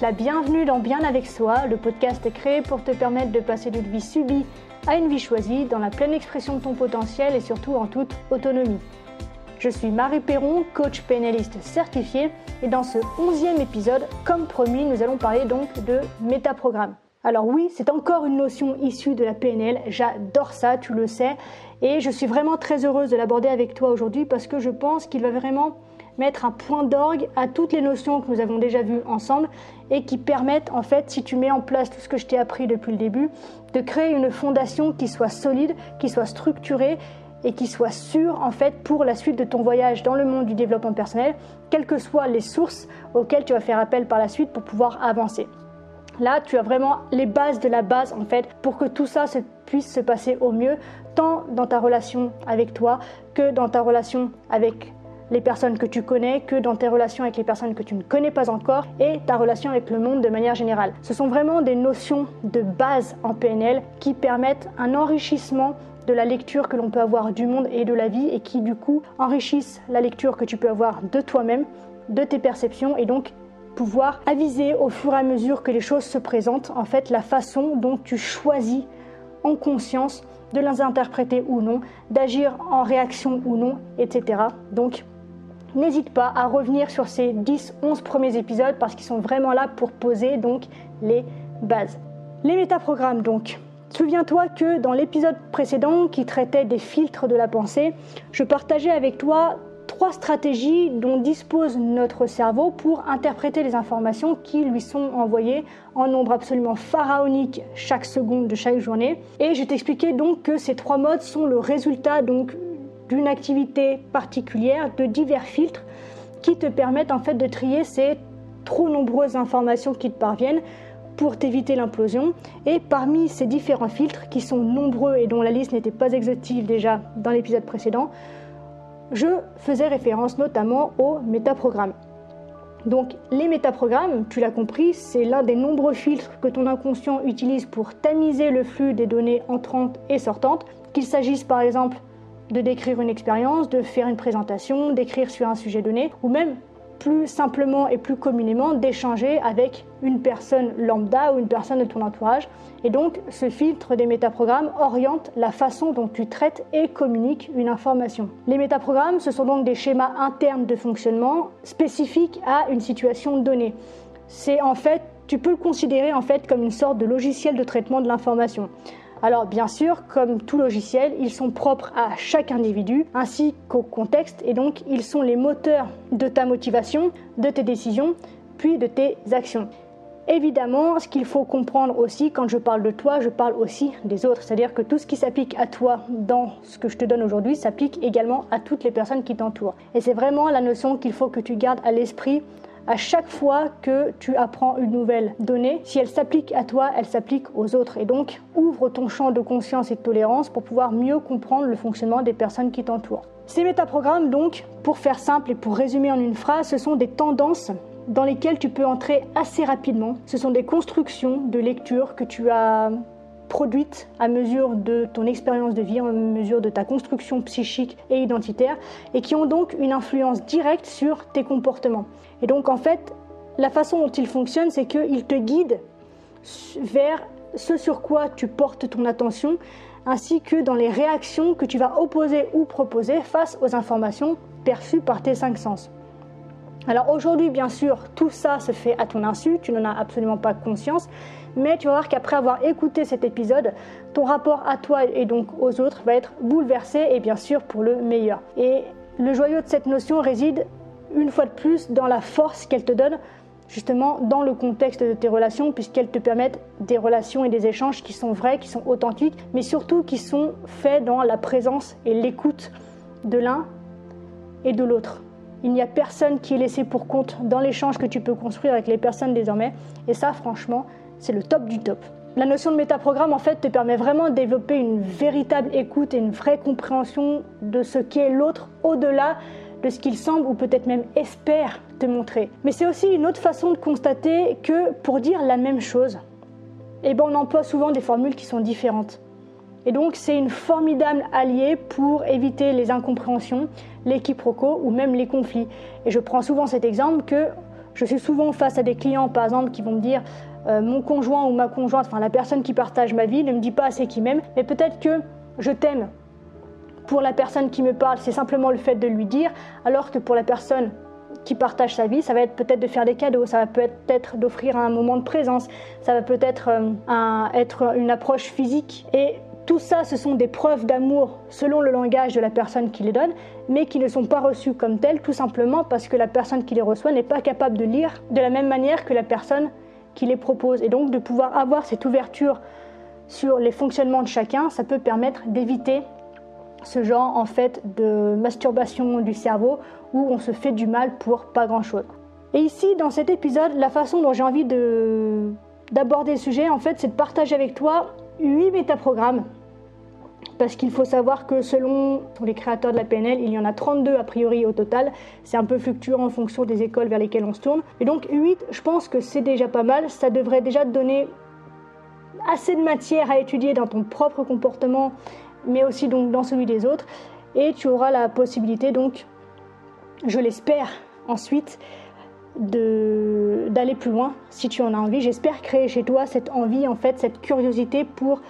la bienvenue dans Bien avec soi, le podcast créé pour te permettre de passer d'une vie subie à une vie choisie dans la pleine expression de ton potentiel et surtout en toute autonomie. Je suis Marie Perron, coach pénaliste certifié et dans ce onzième épisode, comme promis, nous allons parler donc de métaprogramme. Alors oui, c'est encore une notion issue de la PNL, j'adore ça, tu le sais, et je suis vraiment très heureuse de l'aborder avec toi aujourd'hui parce que je pense qu'il va vraiment mettre un point d'orgue à toutes les notions que nous avons déjà vues ensemble et qui permettent en fait, si tu mets en place tout ce que je t'ai appris depuis le début, de créer une fondation qui soit solide, qui soit structurée et qui soit sûre en fait pour la suite de ton voyage dans le monde du développement personnel, quelles que soient les sources auxquelles tu vas faire appel par la suite pour pouvoir avancer. Là, tu as vraiment les bases de la base en fait pour que tout ça puisse se passer au mieux, tant dans ta relation avec toi que dans ta relation avec les personnes que tu connais que dans tes relations avec les personnes que tu ne connais pas encore et ta relation avec le monde de manière générale. Ce sont vraiment des notions de base en PNL qui permettent un enrichissement de la lecture que l'on peut avoir du monde et de la vie et qui du coup enrichissent la lecture que tu peux avoir de toi-même, de tes perceptions et donc pouvoir aviser au fur et à mesure que les choses se présentent en fait la façon dont tu choisis en conscience de les interpréter ou non, d'agir en réaction ou non, etc. Donc N'hésite pas à revenir sur ces 10-11 premiers épisodes parce qu'ils sont vraiment là pour poser donc les bases. Les métaprogrammes donc. Souviens-toi que dans l'épisode précédent qui traitait des filtres de la pensée, je partageais avec toi trois stratégies dont dispose notre cerveau pour interpréter les informations qui lui sont envoyées en nombre absolument pharaonique chaque seconde de chaque journée. Et je t'expliquais donc que ces trois modes sont le résultat donc d'une activité particulière, de divers filtres qui te permettent en fait de trier ces trop nombreuses informations qui te parviennent pour t'éviter l'implosion. Et parmi ces différents filtres, qui sont nombreux et dont la liste n'était pas exhaustive déjà dans l'épisode précédent, je faisais référence notamment aux métaprogrammes. Donc les métaprogrammes, tu l'as compris, c'est l'un des nombreux filtres que ton inconscient utilise pour tamiser le flux des données entrantes et sortantes, qu'il s'agisse par exemple de décrire une expérience, de faire une présentation, d'écrire sur un sujet donné, ou même plus simplement et plus communément d'échanger avec une personne lambda ou une personne de ton entourage. Et donc, ce filtre des métaprogrammes oriente la façon dont tu traites et communiques une information. Les métaprogrammes, ce sont donc des schémas internes de fonctionnement spécifiques à une situation donnée. C'est en fait, tu peux le considérer en fait comme une sorte de logiciel de traitement de l'information. Alors bien sûr, comme tout logiciel, ils sont propres à chaque individu ainsi qu'au contexte et donc ils sont les moteurs de ta motivation, de tes décisions, puis de tes actions. Évidemment, ce qu'il faut comprendre aussi quand je parle de toi, je parle aussi des autres. C'est-à-dire que tout ce qui s'applique à toi dans ce que je te donne aujourd'hui s'applique également à toutes les personnes qui t'entourent. Et c'est vraiment la notion qu'il faut que tu gardes à l'esprit à chaque fois que tu apprends une nouvelle donnée, si elle s'applique à toi, elle s'applique aux autres. Et donc, ouvre ton champ de conscience et de tolérance pour pouvoir mieux comprendre le fonctionnement des personnes qui t'entourent. Ces métaprogrammes, donc, pour faire simple et pour résumer en une phrase, ce sont des tendances dans lesquelles tu peux entrer assez rapidement. Ce sont des constructions de lecture que tu as produites à mesure de ton expérience de vie, à mesure de ta construction psychique et identitaire, et qui ont donc une influence directe sur tes comportements. Et donc en fait, la façon dont ils fonctionnent, c'est qu'ils te guident vers ce sur quoi tu portes ton attention, ainsi que dans les réactions que tu vas opposer ou proposer face aux informations perçues par tes cinq sens. Alors aujourd'hui, bien sûr, tout ça se fait à ton insu, tu n'en as absolument pas conscience, mais tu vas voir qu'après avoir écouté cet épisode, ton rapport à toi et donc aux autres va être bouleversé et bien sûr pour le meilleur. Et le joyau de cette notion réside une fois de plus dans la force qu'elle te donne justement dans le contexte de tes relations puisqu'elles te permettent des relations et des échanges qui sont vrais, qui sont authentiques, mais surtout qui sont faits dans la présence et l'écoute de l'un et de l'autre. Il n'y a personne qui est laissé pour compte dans l'échange que tu peux construire avec les personnes désormais. Et ça, franchement, c'est le top du top. La notion de métaprogramme, en fait, te permet vraiment de développer une véritable écoute et une vraie compréhension de ce qu'est l'autre au-delà de ce qu'il semble ou peut-être même espère te montrer. Mais c'est aussi une autre façon de constater que pour dire la même chose, eh ben on emploie souvent des formules qui sont différentes. Et donc c'est une formidable alliée pour éviter les incompréhensions, les quiproquos ou même les conflits. Et je prends souvent cet exemple que Je suis souvent face à des clients, par exemple, qui vont me dire euh, mon conjoint ou ma conjointe, enfin la personne qui partage ma vie, ne me dit pas assez qu'il m'aime, mais peut-être que je t'aime. Pour la personne qui me parle, c'est simplement le fait de lui dire, alors que pour la personne qui partage sa vie, ça va être peut-être de faire des cadeaux, ça va peut-être d'offrir un moment de présence, ça va peut-être euh, être une approche physique. Et tout ça, ce sont des preuves d'amour selon le langage de la personne qui les donne, mais qui ne sont pas reçues comme telles, tout simplement parce que la personne qui les reçoit n'est pas capable de lire de la même manière que la personne qui les propose. Et donc de pouvoir avoir cette ouverture sur les fonctionnements de chacun, ça peut permettre d'éviter ce genre en fait de masturbation du cerveau où on se fait du mal pour pas grand chose. Et ici, dans cet épisode, la façon dont j'ai envie de d'aborder le sujet, en fait, c'est de partager avec toi 8 métaprogrammes. Parce qu'il faut savoir que selon les créateurs de la PNL, il y en a 32 a priori au total. C'est un peu fluctuant en fonction des écoles vers lesquelles on se tourne. Et donc 8, je pense que c'est déjà pas mal. Ça devrait déjà te donner assez de matière à étudier dans ton propre comportement, mais aussi donc dans celui des autres. Et tu auras la possibilité donc, je l'espère, ensuite d'aller plus loin si tu en as envie. J'espère créer chez toi cette envie, en fait, cette curiosité pour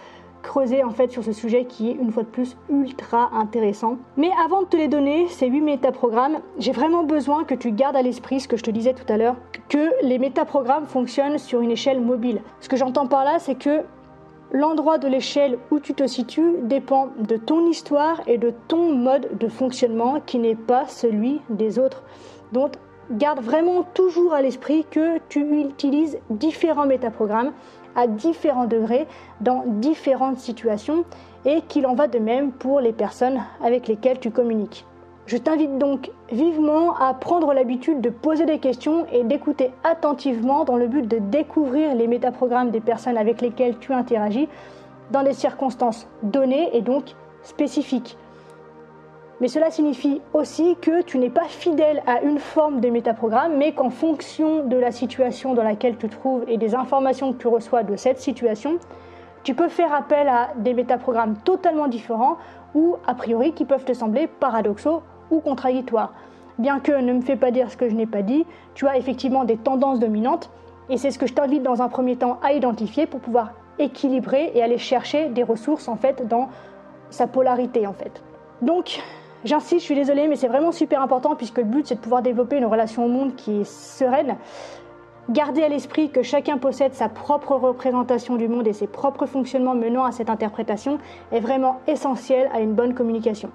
creuser en fait sur ce sujet qui est une fois de plus ultra intéressant. Mais avant de te les donner, ces 8 métaprogrammes, j'ai vraiment besoin que tu gardes à l'esprit ce que je te disais tout à l'heure, que les métaprogrammes fonctionnent sur une échelle mobile. Ce que j'entends par là, c'est que l'endroit de l'échelle où tu te situes dépend de ton histoire et de ton mode de fonctionnement qui n'est pas celui des autres. Donc garde vraiment toujours à l'esprit que tu utilises différents métaprogrammes à différents degrés dans différentes situations et qu'il en va de même pour les personnes avec lesquelles tu communiques. Je t'invite donc vivement à prendre l'habitude de poser des questions et d'écouter attentivement dans le but de découvrir les métaprogrammes des personnes avec lesquelles tu interagis dans des circonstances données et donc spécifiques. Mais cela signifie aussi que tu n'es pas fidèle à une forme de métaprogramme, mais qu'en fonction de la situation dans laquelle tu te trouves et des informations que tu reçois de cette situation, tu peux faire appel à des métaprogrammes totalement différents ou a priori qui peuvent te sembler paradoxaux ou contradictoires. Bien que ne me fais pas dire ce que je n'ai pas dit, tu as effectivement des tendances dominantes et c'est ce que je t'invite dans un premier temps à identifier pour pouvoir équilibrer et aller chercher des ressources en fait dans sa polarité en fait. Donc J'insiste, je suis désolée, mais c'est vraiment super important puisque le but c'est de pouvoir développer une relation au monde qui est sereine. Garder à l'esprit que chacun possède sa propre représentation du monde et ses propres fonctionnements menant à cette interprétation est vraiment essentiel à une bonne communication.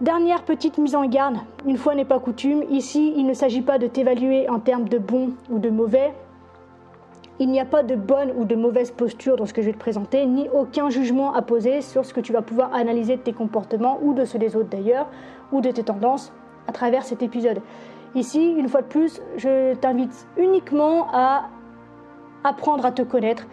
Dernière petite mise en garde, une fois n'est pas coutume, ici il ne s'agit pas de t'évaluer en termes de bon ou de mauvais, il n'y a pas de bonne ou de mauvaise posture dans ce que je vais te présenter, ni aucun jugement à poser sur ce que tu vas pouvoir analyser de tes comportements ou de ceux des autres d'ailleurs, ou de tes tendances à travers cet épisode. Ici, une fois de plus, je t'invite uniquement à apprendre à te connaître.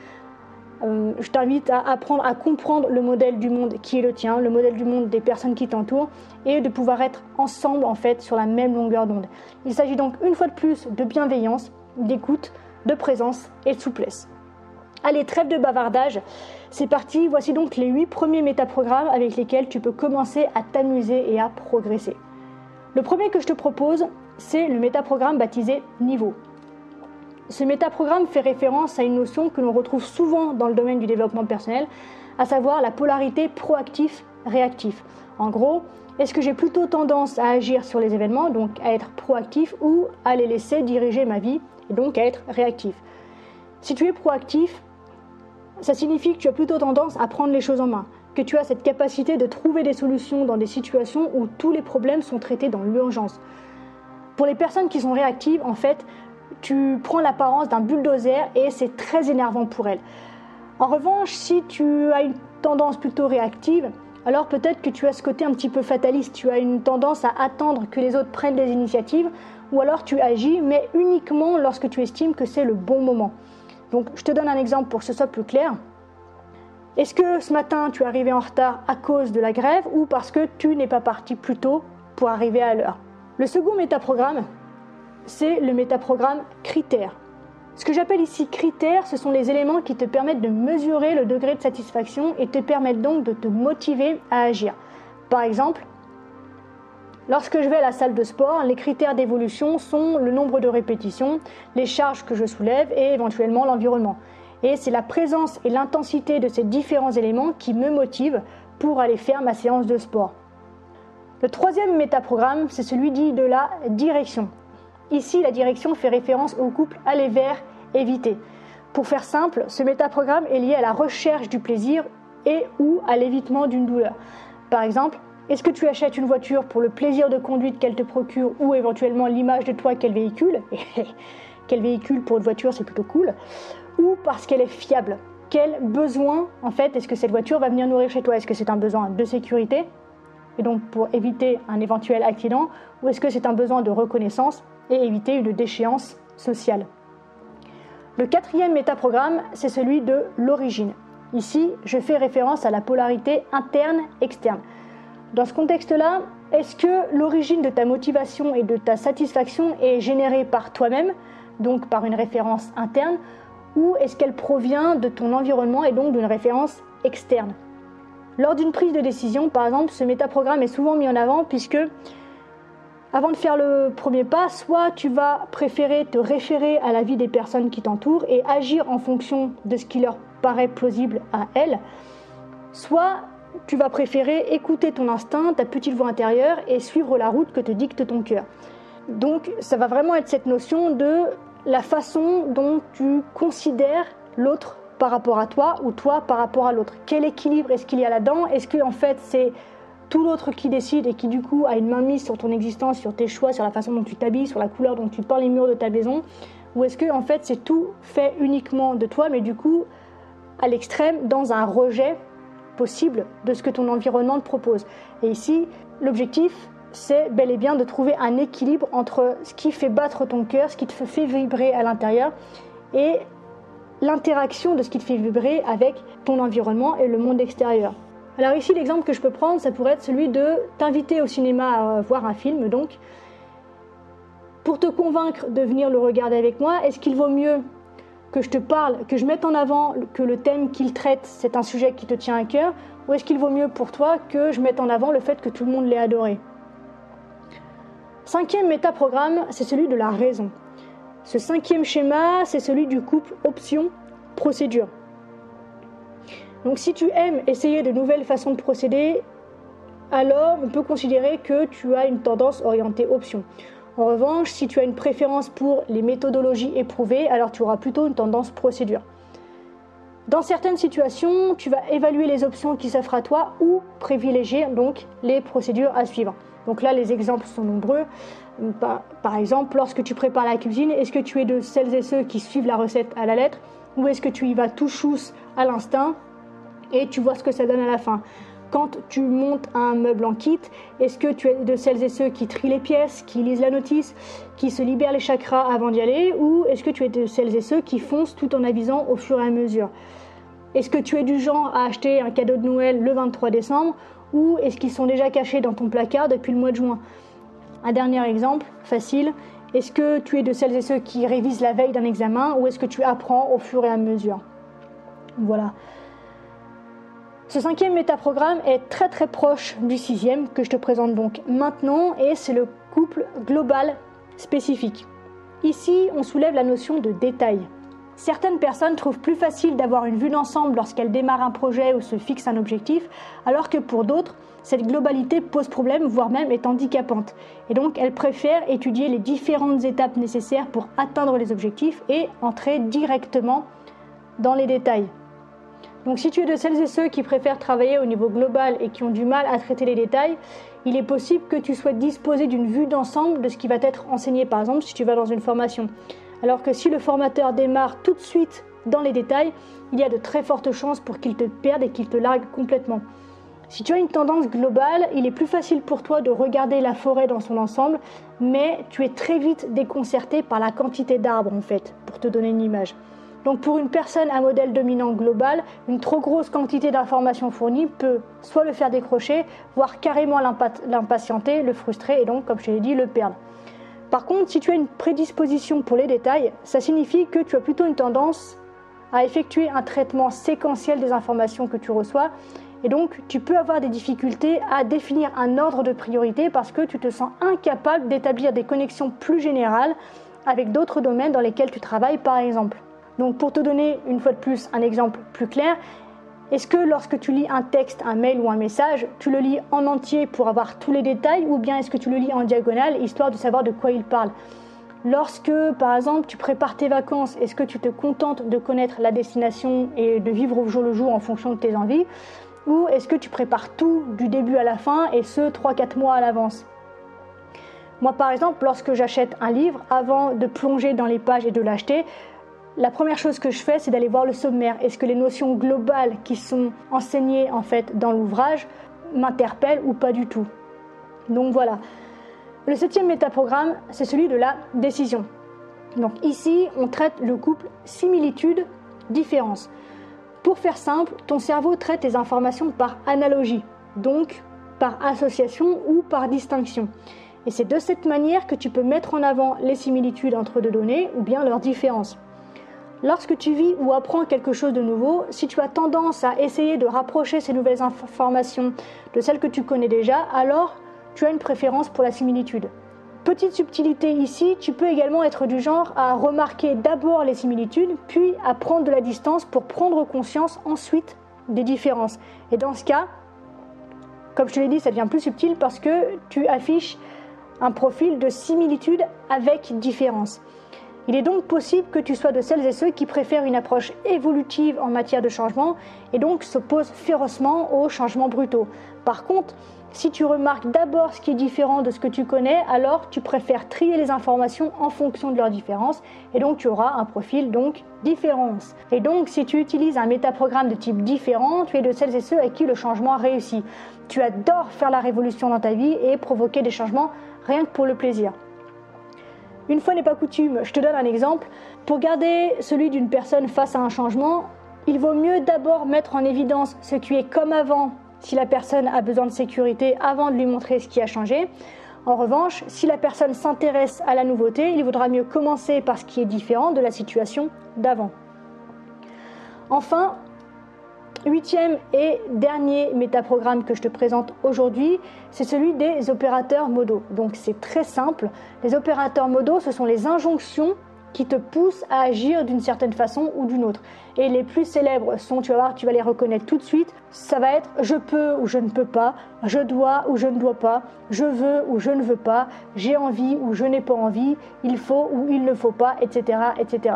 Euh, je t'invite à apprendre à comprendre le modèle du monde qui est le tien, le modèle du monde des personnes qui t'entourent, et de pouvoir être ensemble en fait sur la même longueur d'onde. Il s'agit donc une fois de plus de bienveillance, d'écoute, de présence et de souplesse. Allez, trêve de bavardage, c'est parti, voici donc les 8 premiers métaprogrammes avec lesquels tu peux commencer à t'amuser et à progresser. Le premier que je te propose, c'est le métaprogramme baptisé Niveau. Ce métaprogramme fait référence à une notion que l'on retrouve souvent dans le domaine du développement personnel, à savoir la polarité proactif-réactif. En gros, est-ce que j'ai plutôt tendance à agir sur les événements, donc à être proactif, ou à les laisser diriger ma vie donc à être réactif? Si tu es proactif, ça signifie que tu as plutôt tendance à prendre les choses en main, que tu as cette capacité de trouver des solutions dans des situations où tous les problèmes sont traités dans l'urgence. Pour les personnes qui sont réactives, en fait, tu prends l'apparence d'un bulldozer et c'est très énervant pour elles. En revanche, si tu as une tendance plutôt réactive, alors peut-être que tu as ce côté un petit peu fataliste, tu as une tendance à attendre que les autres prennent des initiatives ou alors tu agis, mais uniquement lorsque tu estimes que c'est le bon moment. Donc je te donne un exemple pour que ce soit plus clair. Est-ce que ce matin tu es arrivé en retard à cause de la grève ou parce que tu n'es pas parti plus tôt pour arriver à l'heure? Le second métaprogramme, c'est le métaprogramme critères. Ce que j'appelle ici critères, ce sont les éléments qui te permettent de mesurer le degré de satisfaction et te permettent donc de te motiver à agir. Par exemple, Lorsque je vais à la salle de sport, les critères d'évolution sont le nombre de répétitions, les charges que je soulève et éventuellement l'environnement. Et c'est la présence et l'intensité de ces différents éléments qui me motivent pour aller faire ma séance de sport. Le troisième métaprogramme, c'est celui dit de la direction. Ici, la direction fait référence au couple aller vers, éviter. Pour faire simple, ce métaprogramme est lié à la recherche du plaisir et ou à l'évitement d'une douleur. Par exemple, est-ce que tu achètes une voiture pour le plaisir de conduite qu'elle te procure ou éventuellement l'image de toi qu'elle véhicule Quel véhicule pour une voiture, c'est plutôt cool. Ou parce qu'elle est fiable. Quel besoin, en fait, est-ce que cette voiture va venir nourrir chez toi? Est-ce que c'est un besoin de sécurité? Et donc pour éviter un éventuel accident ou est-ce que c'est un besoin de reconnaissance? Et éviter une déchéance sociale Le quatrième métaprogramme, c'est celui de l'origine. Ici, je fais référence à la polarité interne-externe. Dans ce contexte-là, est-ce que l'origine de ta motivation et de ta satisfaction est générée par toi-même, donc par une référence interne, ou est-ce qu'elle provient de ton environnement et donc d'une référence externe? Lors d'une prise de décision, par exemple, ce métaprogramme est souvent mis en avant puisque avant de faire le premier pas, soit tu vas préférer te référer à la vie des personnes qui t'entourent et agir en fonction de ce qui leur paraît plausible à elles, soit tu vas préférer écouter ton instinct, ta petite voix intérieure et suivre la route que te dicte ton cœur. Donc ça va vraiment être cette notion de la façon dont tu considères l'autre par rapport à toi ou toi par rapport à l'autre. Quel équilibre est-ce qu'il y a là-dedans? Est-ce que en fait c'est tout l'autre qui décide et qui du coup a une main mise sur ton existence, sur tes choix, sur la façon dont tu t'habilles, sur la couleur dont tu peins les murs de ta maison Ou est-ce que en fait c'est tout fait uniquement de toi mais du coup à l'extrême dans un rejet possible de ce que ton environnement te propose. Et ici, l'objectif, c'est bel et bien de trouver un équilibre entre ce qui fait battre ton cœur, ce qui te fait vibrer à l'intérieur, et l'interaction de ce qui te fait vibrer avec ton environnement et le monde extérieur. Alors ici, l'exemple que je peux prendre, ça pourrait être celui de t'inviter au cinéma à voir un film, donc, pour te convaincre de venir le regarder avec moi, est-ce qu'il vaut mieux que je te parle, que je mette en avant que le thème qu'il traite, c'est un sujet qui te tient à cœur, ou est-ce qu'il vaut mieux pour toi que je mette en avant le fait que tout le monde l'ait adoré? Cinquième métaprogramme, c'est celui de la raison. Ce cinquième schéma, c'est celui du couple option-procédure. Donc si tu aimes essayer de nouvelles façons de procéder, alors on peut considérer que tu as une tendance orientée option. En revanche, si tu as une préférence pour les méthodologies éprouvées, alors tu auras plutôt une tendance procédure. Dans certaines situations, tu vas évaluer les options qui s'offrent à toi ou privilégier donc les procédures à suivre. Donc là, les exemples sont nombreux. Par exemple, lorsque tu prépares la cuisine, est-ce que tu es de celles et ceux qui suivent la recette à la lettre ou est-ce que tu y vas tout chousse à l'instinct et tu vois ce que ça donne à la fin. Quand tu montes un meuble en kit, est-ce que tu es de celles et ceux qui trient les pièces, qui lisent la notice, qui se libèrent les chakras avant d'y aller, ou est-ce que tu es de celles et ceux qui foncent tout en avisant au fur et à mesure? Est-ce que tu es du genre à acheter un cadeau de Noël le 23 décembre, ou est-ce qu'ils sont déjà cachés dans ton placard depuis le mois de juin? Un dernier exemple, facile, est-ce que tu es de celles et ceux qui révisent la veille d'un examen, ou est-ce que tu apprends au fur et à mesure? Voilà. Ce cinquième métaprogramme est très très proche du sixième que je te présente donc maintenant et c'est le couple global spécifique. Ici, on soulève la notion de détail. Certaines personnes trouvent plus facile d'avoir une vue d'ensemble lorsqu'elles démarrent un projet ou se fixent un objectif, alors que pour d'autres, cette globalité pose problème, voire même est handicapante. Et donc, elles préfèrent étudier les différentes étapes nécessaires pour atteindre les objectifs et entrer directement dans les détails. Donc si tu es de celles et ceux qui préfèrent travailler au niveau global et qui ont du mal à traiter les détails, il est possible que tu sois disposé d'une vue d'ensemble de ce qui va être enseigné, par exemple si tu vas dans une formation. Alors que si le formateur démarre tout de suite dans les détails, il y a de très fortes chances pour qu'il te perde et qu'il te largue complètement. Si tu as une tendance globale, il est plus facile pour toi de regarder la forêt dans son ensemble, mais tu es très vite déconcerté par la quantité d'arbres en fait, pour te donner une image. Donc pour une personne à modèle dominant global, une trop grosse quantité d'informations fournies peut soit le faire décrocher, voire carrément l'impatienter, le frustrer et donc, comme je t'ai dit, le perdre. Par contre, si tu as une prédisposition pour les détails, ça signifie que tu as plutôt une tendance à effectuer un traitement séquentiel des informations que tu reçois Et donc, tu peux avoir des difficultés à définir un ordre de priorité parce que tu te sens incapable d'établir des connexions plus générales avec d'autres domaines dans lesquels tu travailles, par exemple. Donc, pour te donner une fois de plus un exemple plus clair, est-ce que lorsque tu lis un texte, un mail ou un message, tu le lis en entier pour avoir tous les détails ou bien est-ce que tu le lis en diagonale histoire de savoir de quoi il parle? Lorsque, par exemple, tu prépares tes vacances, est-ce que tu te contentes de connaître la destination et de vivre au jour le jour en fonction de tes envies? Ou est-ce que tu prépares tout du début à la fin et ce 3-4 mois à l'avance? Moi, par exemple, lorsque j'achète un livre, avant de plonger dans les pages et de l'acheter, la première chose que je fais, c'est d'aller voir le sommaire. Est-ce que les notions globales qui sont enseignées en fait dans l'ouvrage m'interpellent ou pas du tout? Donc voilà. Le septième métaprogramme, c'est celui de la décision. Donc ici, on traite le couple similitude-différence. Pour faire simple, ton cerveau traite les informations par analogie, donc par association ou par distinction. Et c'est de cette manière que tu peux mettre en avant les similitudes entre deux données ou bien leurs différences. Lorsque tu vis ou apprends quelque chose de nouveau, si tu as tendance à essayer de rapprocher ces nouvelles informations de celles que tu connais déjà, alors tu as une préférence pour la similitude. Petite subtilité ici, tu peux également être du genre à remarquer d'abord les similitudes, puis à prendre de la distance pour prendre conscience ensuite des différences. Et dans ce cas, comme je te l'ai dit, ça devient plus subtil parce que tu affiches un profil de similitude avec différence. Il est donc possible que tu sois de celles et ceux qui préfèrent une approche évolutive en matière de changement et donc s'opposent férocement aux changements brutaux. Par contre, si tu remarques d'abord ce qui est différent de ce que tu connais, alors tu préfères trier les informations en fonction de leurs différences et donc tu auras un profil donc différence. Et donc si tu utilises un métaprogramme de type différent, tu es de celles et ceux avec qui le changement réussit. Tu adores faire la révolution dans ta vie et provoquer des changements rien que pour le plaisir. Une fois n'est pas coutume, je te donne un exemple. Pour garder celui d'une personne face à un changement, il vaut mieux d'abord mettre en évidence ce qui est comme avant si la personne a besoin de sécurité avant de lui montrer ce qui a changé. En revanche, si la personne s'intéresse à la nouveauté, il vaudra mieux commencer par ce qui est différent de la situation d'avant. Enfin, Huitième et dernier métaprogramme que je te présente aujourd'hui, c'est celui des opérateurs modaux. Donc c'est très simple. Les opérateurs modaux, ce sont les injonctions qui te poussent à agir d'une certaine façon ou d'une autre. Et les plus célèbres sont, tu vas voir, tu vas les reconnaître tout de suite. Ça va être je peux ou je ne peux pas, je dois ou je ne dois pas, je veux ou je ne veux pas, j'ai envie ou je n'ai pas envie, il faut ou il ne faut pas, etc., etc.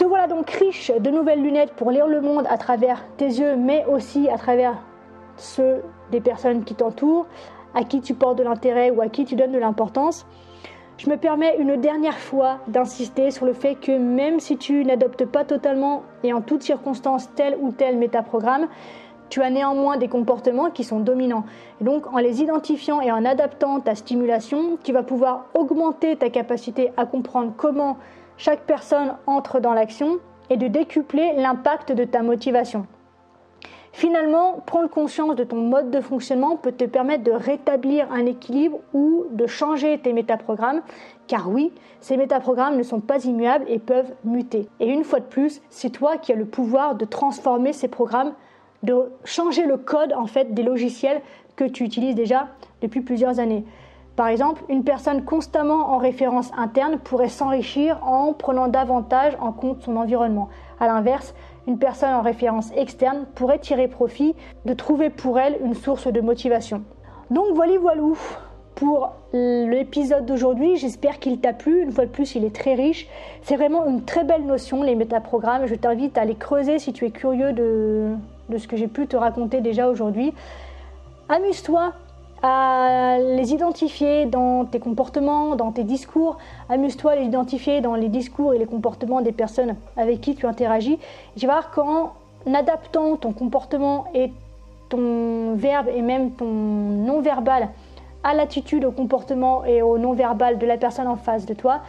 Te voilà donc riche de nouvelles lunettes pour lire le monde à travers tes yeux, mais aussi à travers ceux des personnes qui t'entourent, à qui tu portes de l'intérêt ou à qui tu donnes de l'importance. Je me permets une dernière fois d'insister sur le fait que même si tu n'adoptes pas totalement et en toutes circonstances tel ou tel métaprogramme, tu as néanmoins des comportements qui sont dominants. Et donc, en les identifiant et en adaptant ta stimulation, tu vas pouvoir augmenter ta capacité à comprendre comment chaque personne entre dans l'action et de décupler l'impact de ta motivation. Finalement, prendre conscience de ton mode de fonctionnement peut te permettre de rétablir un équilibre ou de changer tes métaprogrammes, car oui, ces métaprogrammes ne sont pas immuables et peuvent muter. Et une fois de plus, c'est toi qui as le pouvoir de transformer ces programmes, de changer le code en fait des logiciels que tu utilises déjà depuis plusieurs années. Par exemple, une personne constamment en référence interne pourrait s'enrichir en prenant davantage en compte son environnement. A l'inverse, une personne en référence externe pourrait tirer profit de trouver pour elle une source de motivation. Donc voilà voilou pour l'épisode d'aujourd'hui. J'espère qu'il t'a plu. Une fois de plus, il est très riche. C'est vraiment une très belle notion, les métaprogrammes. Je t'invite à les creuser si tu es curieux de, de ce que j'ai pu te raconter déjà aujourd'hui. Amuse-toi à les identifier dans tes comportements, dans tes discours. Amuse-toi à les identifier dans les discours et les comportements des personnes avec qui tu interagis. tu vas voir qu'en adaptant ton comportement et ton verbe et même ton non-verbal à l'attitude, au comportement et au non-verbal de la personne en face de toi,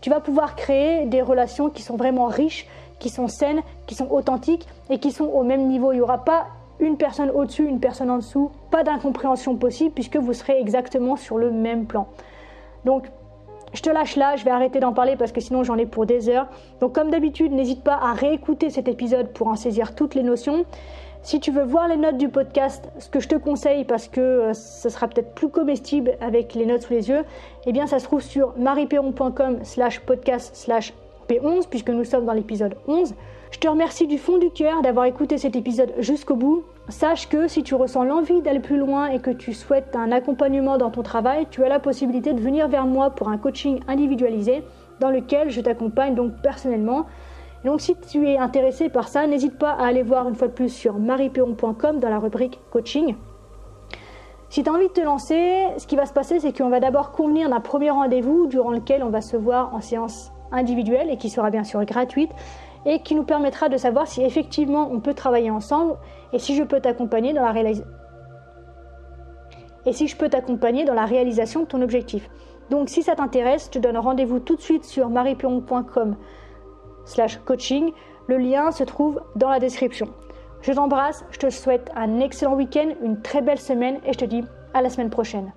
tu vas pouvoir créer des relations qui sont vraiment riches, qui sont saines, qui sont authentiques et qui sont au même niveau. Il n'y aura pas une personne au-dessus, une personne en dessous, pas d'incompréhension possible puisque vous serez exactement sur le même plan. Donc, je te lâche là, je vais arrêter d'en parler parce que sinon j'en ai pour des heures. Donc, comme d'habitude, n'hésite pas à réécouter cet épisode pour en saisir toutes les notions. Si tu veux voir les notes du podcast, ce que je te conseille parce que euh, ce sera peut-être plus comestible avec les notes sous les yeux, eh bien ça se trouve sur marieperron.com slash podcast slash P11 puisque nous sommes dans l'épisode 11. Je te remercie du fond du cœur d'avoir écouté cet épisode jusqu'au bout. Sache que si tu ressens l'envie d'aller plus loin et que tu souhaites un accompagnement dans ton travail, tu as la possibilité de venir vers moi pour un coaching individualisé dans lequel je t'accompagne donc personnellement. donc si tu es intéressé par ça, n'hésite pas à aller voir une fois de plus sur marieperron.com dans la rubrique coaching. Si tu as envie de te lancer, ce qui va se passer, c'est qu'on va d'abord convenir d'un premier rendez-vous durant lequel on va se voir en séance individuelle et qui sera bien sûr gratuite et qui nous permettra de savoir si effectivement on peut travailler ensemble et si je peux t'accompagner dans la réalisation de ton objectif. Donc si ça t'intéresse, je te donne rendez-vous tout de suite sur mariepion.com slash coaching. Le lien se trouve dans la description. Je t'embrasse, je te souhaite un excellent week-end, une très belle semaine et je te dis à la semaine prochaine.